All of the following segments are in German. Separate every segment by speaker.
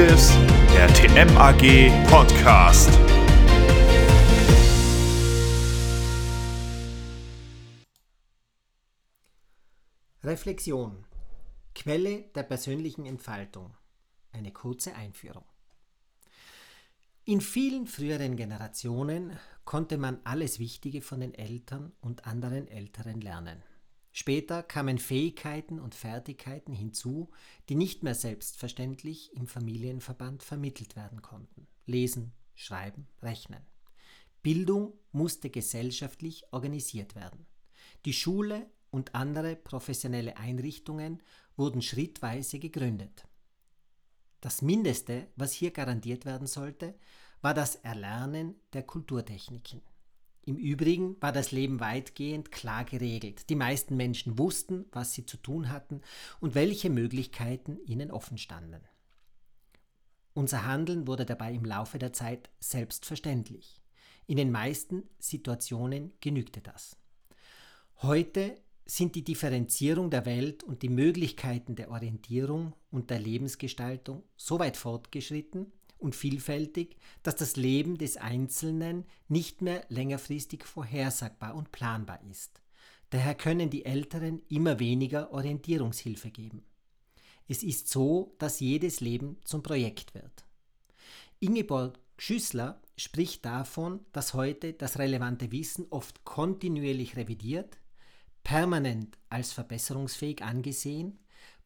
Speaker 1: Perspectives, der TMAG Podcast.
Speaker 2: Reflexion. Quelle der persönlichen Entfaltung. Eine kurze Einführung. In vielen früheren Generationen konnte man alles Wichtige von den Eltern und anderen Älteren lernen. Später kamen Fähigkeiten und Fertigkeiten hinzu, die nicht mehr selbstverständlich im Familienverband vermittelt werden konnten. Lesen, Schreiben, Rechnen. Bildung musste gesellschaftlich organisiert werden. Die Schule und andere professionelle Einrichtungen wurden schrittweise gegründet. Das Mindeste, was hier garantiert werden sollte, war das Erlernen der Kulturtechniken. Im Übrigen war das Leben weitgehend klar geregelt. Die meisten Menschen wussten, was sie zu tun hatten und welche Möglichkeiten ihnen offen standen. Unser Handeln wurde dabei im Laufe der Zeit selbstverständlich. In den meisten Situationen genügte das. Heute sind die Differenzierung der Welt und die Möglichkeiten der Orientierung und der Lebensgestaltung so weit fortgeschritten und vielfältig, dass das Leben des Einzelnen nicht mehr längerfristig vorhersagbar und planbar ist. Daher können die Älteren immer weniger Orientierungshilfe geben. Es ist so, dass jedes Leben zum Projekt wird. Ingeborg Schüssler spricht davon, dass heute das relevante Wissen oft kontinuierlich revidiert, permanent als verbesserungsfähig angesehen,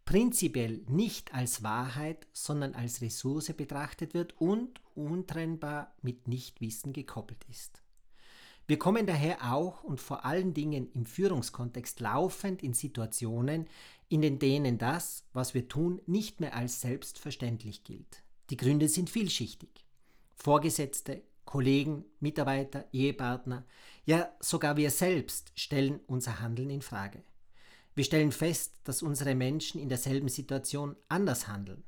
Speaker 2: prinzipiell nicht als Wahrheit, sondern als Ressource betrachtet wird und untrennbar mit Nichtwissen gekoppelt ist. Wir kommen daher auch und vor allen Dingen im Führungskontext laufend in Situationen, in denen das, was wir tun, nicht mehr als selbstverständlich gilt. Die Gründe sind vielschichtig. Vorgesetzte, Kollegen, Mitarbeiter, Ehepartner, ja sogar wir selbst stellen unser Handeln in Frage. Wir stellen fest, dass unsere Menschen in derselben Situation anders handeln.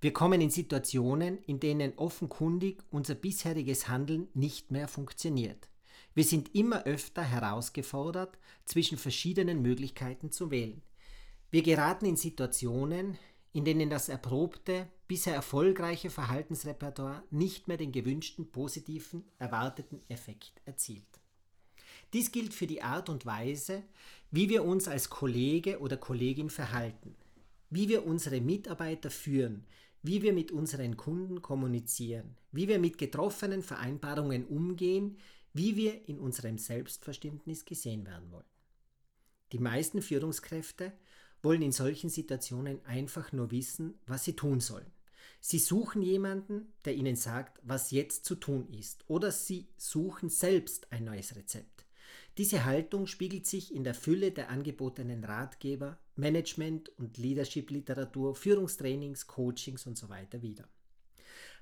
Speaker 2: Wir kommen in Situationen, in denen offenkundig unser bisheriges Handeln nicht mehr funktioniert. Wir sind immer öfter herausgefordert, zwischen verschiedenen Möglichkeiten zu wählen. Wir geraten in Situationen, in denen das erprobte, bisher erfolgreiche Verhaltensrepertoire nicht mehr den gewünschten positiven, erwarteten Effekt erzielt. Dies gilt für die Art und Weise, wie wir uns als Kollege oder Kollegin verhalten, wie wir unsere Mitarbeiter führen, wie wir mit unseren Kunden kommunizieren, wie wir mit getroffenen Vereinbarungen umgehen, wie wir in unserem Selbstverständnis gesehen werden wollen. Die meisten Führungskräfte wollen in solchen Situationen einfach nur wissen, was sie tun sollen. Sie suchen jemanden, der ihnen sagt, was jetzt zu tun ist, oder sie suchen selbst ein neues Rezept. Diese Haltung spiegelt sich in der Fülle der angebotenen Ratgeber, Management- und Leadership-Literatur, Führungstrainings, Coachings usw. So wieder.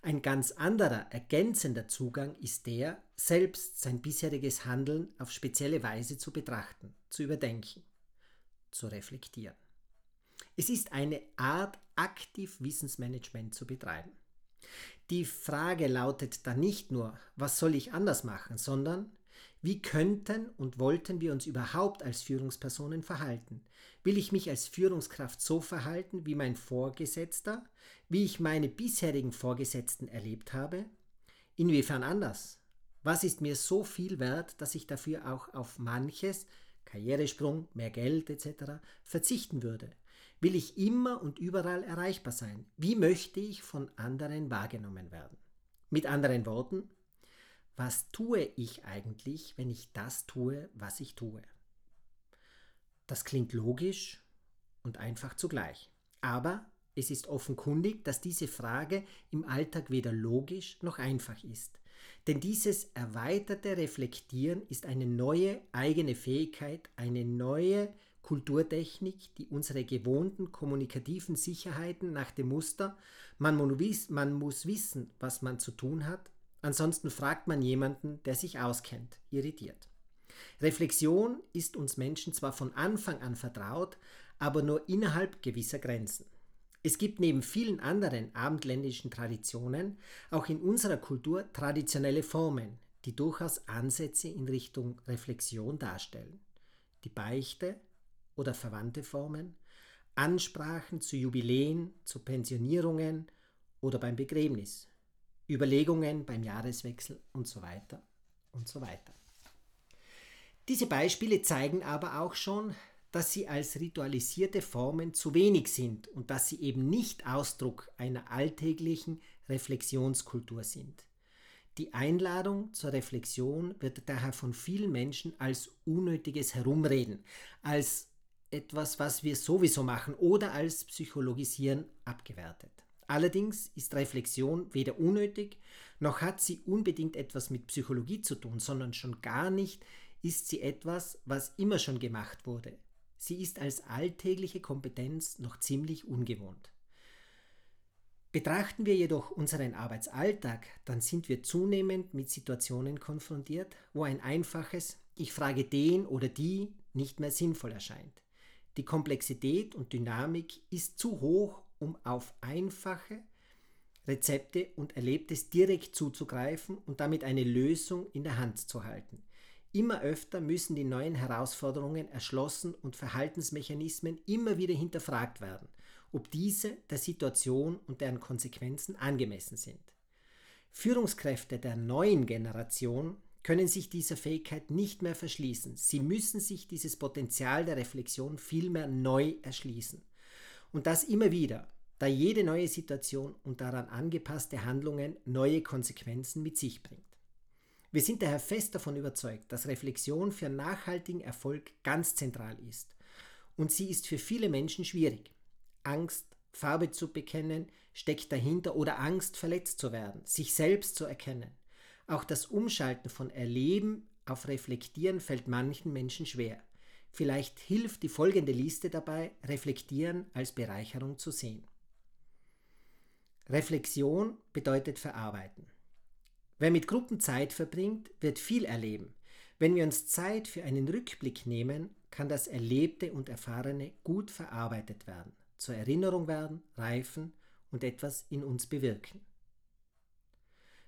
Speaker 2: Ein ganz anderer, ergänzender Zugang ist der, selbst sein bisheriges Handeln auf spezielle Weise zu betrachten, zu überdenken, zu reflektieren. Es ist eine Art aktiv Wissensmanagement zu betreiben. Die Frage lautet dann nicht nur, was soll ich anders machen, sondern wie könnten und wollten wir uns überhaupt als Führungspersonen verhalten? Will ich mich als Führungskraft so verhalten wie mein Vorgesetzter, wie ich meine bisherigen Vorgesetzten erlebt habe? Inwiefern anders? Was ist mir so viel wert, dass ich dafür auch auf manches, Karrieresprung, mehr Geld etc., verzichten würde? Will ich immer und überall erreichbar sein? Wie möchte ich von anderen wahrgenommen werden? Mit anderen Worten, was tue ich eigentlich, wenn ich das tue, was ich tue? Das klingt logisch und einfach zugleich. Aber es ist offenkundig, dass diese Frage im Alltag weder logisch noch einfach ist. Denn dieses erweiterte Reflektieren ist eine neue eigene Fähigkeit, eine neue Kulturtechnik, die unsere gewohnten kommunikativen Sicherheiten nach dem Muster, man, muss wissen, was man zu tun hat, ansonsten fragt man jemanden, der sich auskennt, irritiert. Reflexion ist uns Menschen zwar von Anfang an vertraut, aber nur innerhalb gewisser Grenzen. Es gibt neben vielen anderen abendländischen Traditionen auch in unserer Kultur traditionelle Formen, die durchaus Ansätze in Richtung Reflexion darstellen. Die Beichte, oder verwandte Formen, Ansprachen zu Jubiläen, zu Pensionierungen oder beim Begräbnis, Überlegungen beim Jahreswechsel und so weiter und so weiter. Diese Beispiele zeigen aber auch schon, dass sie als ritualisierte Formen zu wenig sind und dass sie eben nicht Ausdruck einer alltäglichen Reflexionskultur sind. Die Einladung zur Reflexion wird daher von vielen Menschen als unnötiges Herumreden, als etwas, was wir sowieso machen oder als Psychologisieren abgewertet. Allerdings ist Reflexion weder unnötig, noch hat sie unbedingt etwas mit Psychologie zu tun, sondern schon gar nicht ist sie etwas, was immer schon gemacht wurde. Sie ist als alltägliche Kompetenz noch ziemlich ungewohnt. Betrachten wir jedoch unseren Arbeitsalltag, dann sind wir zunehmend mit Situationen konfrontiert, wo ein einfaches Ich frage den oder die nicht mehr sinnvoll erscheint. Die Komplexität und Dynamik ist zu hoch, um auf einfache Rezepte und Erlebtes direkt zuzugreifen und damit eine Lösung in der Hand zu halten. Immer öfter müssen die neuen Herausforderungen erschlossen und Verhaltensmechanismen immer wieder hinterfragt werden, ob diese der Situation und deren Konsequenzen angemessen sind. Führungskräfte der neuen Generation können sich dieser Fähigkeit nicht mehr verschließen. Sie müssen sich dieses Potenzial der Reflexion vielmehr neu erschließen. Und das immer wieder, da jede neue Situation und daran angepasste Handlungen neue Konsequenzen mit sich bringt. Wir sind daher fest davon überzeugt, dass Reflexion für nachhaltigen Erfolg ganz zentral ist. Und sie ist für viele Menschen schwierig. Angst, Farbe zu bekennen, steckt dahinter oder Angst, verletzt zu werden, sich selbst zu erkennen. Auch das Umschalten von Erleben auf Reflektieren fällt manchen Menschen schwer. Vielleicht hilft die folgende Liste dabei, Reflektieren als Bereicherung zu sehen. Reflexion bedeutet verarbeiten. Wer mit Gruppen Zeit verbringt, wird viel erleben. Wenn wir uns Zeit für einen Rückblick nehmen, kann das Erlebte und Erfahrene gut verarbeitet werden, zur Erinnerung werden, reifen und etwas in uns bewirken.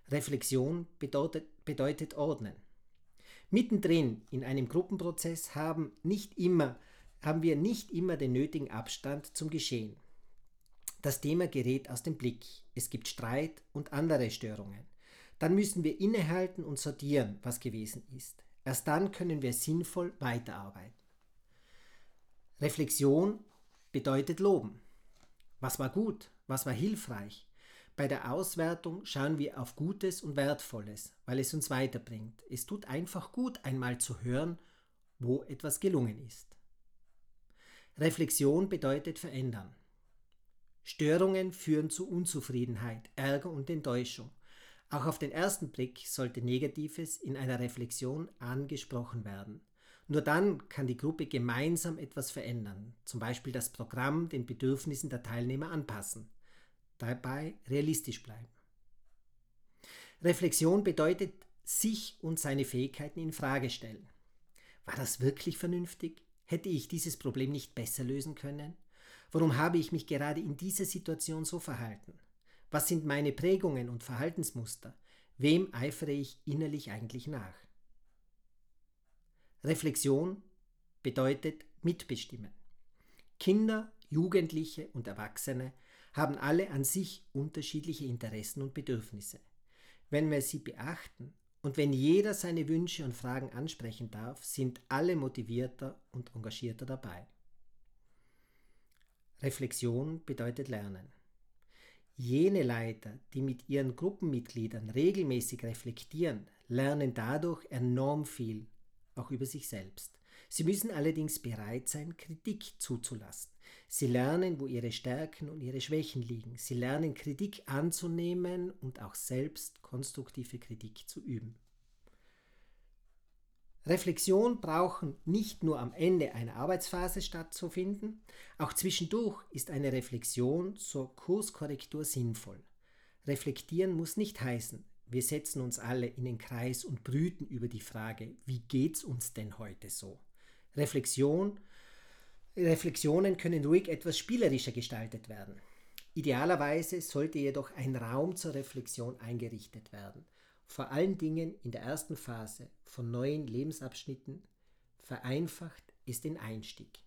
Speaker 2: Reflexion bedeutet, bedeutet Ordnen. Mittendrin in einem Gruppenprozess haben, nicht immer, haben wir nicht immer den nötigen Abstand zum Geschehen. Das Thema gerät aus dem Blick. Es gibt Streit und andere Störungen. Dann müssen wir innehalten und sortieren, was gewesen ist. Erst dann können wir sinnvoll weiterarbeiten. Reflexion bedeutet Loben. Was war gut? Was war hilfreich? Bei der Auswertung schauen wir auf Gutes und Wertvolles, weil es uns weiterbringt. Es tut einfach gut, einmal zu hören, wo etwas gelungen ist. Reflexion bedeutet verändern. Störungen führen zu Unzufriedenheit, Ärger und Enttäuschung. Auch auf den ersten Blick sollte Negatives in einer Reflexion angesprochen werden. Nur dann kann die Gruppe gemeinsam etwas verändern, zum Beispiel das Programm den Bedürfnissen der Teilnehmer anpassen dabei realistisch bleiben. Reflexion bedeutet sich und seine Fähigkeiten in Frage stellen. War das wirklich vernünftig? Hätte ich dieses Problem nicht besser lösen können? Warum habe ich mich gerade in dieser Situation so verhalten? Was sind meine Prägungen und Verhaltensmuster? Wem eifere ich innerlich eigentlich nach? Reflexion bedeutet mitbestimmen. Kinder, Jugendliche und Erwachsene haben alle an sich unterschiedliche Interessen und Bedürfnisse. Wenn wir sie beachten und wenn jeder seine Wünsche und Fragen ansprechen darf, sind alle motivierter und engagierter dabei. Reflexion bedeutet Lernen. Jene Leiter, die mit ihren Gruppenmitgliedern regelmäßig reflektieren, lernen dadurch enorm viel, auch über sich selbst. Sie müssen allerdings bereit sein, Kritik zuzulassen. Sie lernen, wo ihre Stärken und ihre Schwächen liegen. Sie lernen, Kritik anzunehmen und auch selbst konstruktive Kritik zu üben. Reflexion brauchen nicht nur am Ende einer Arbeitsphase stattzufinden, auch zwischendurch ist eine Reflexion zur Kurskorrektur sinnvoll. Reflektieren muss nicht heißen, wir setzen uns alle in den Kreis und brüten über die Frage, wie geht's uns denn heute so? Reflexion Reflexionen können ruhig etwas spielerischer gestaltet werden. Idealerweise sollte jedoch ein Raum zur Reflexion eingerichtet werden. Vor allen Dingen in der ersten Phase von neuen Lebensabschnitten vereinfacht es den Einstieg.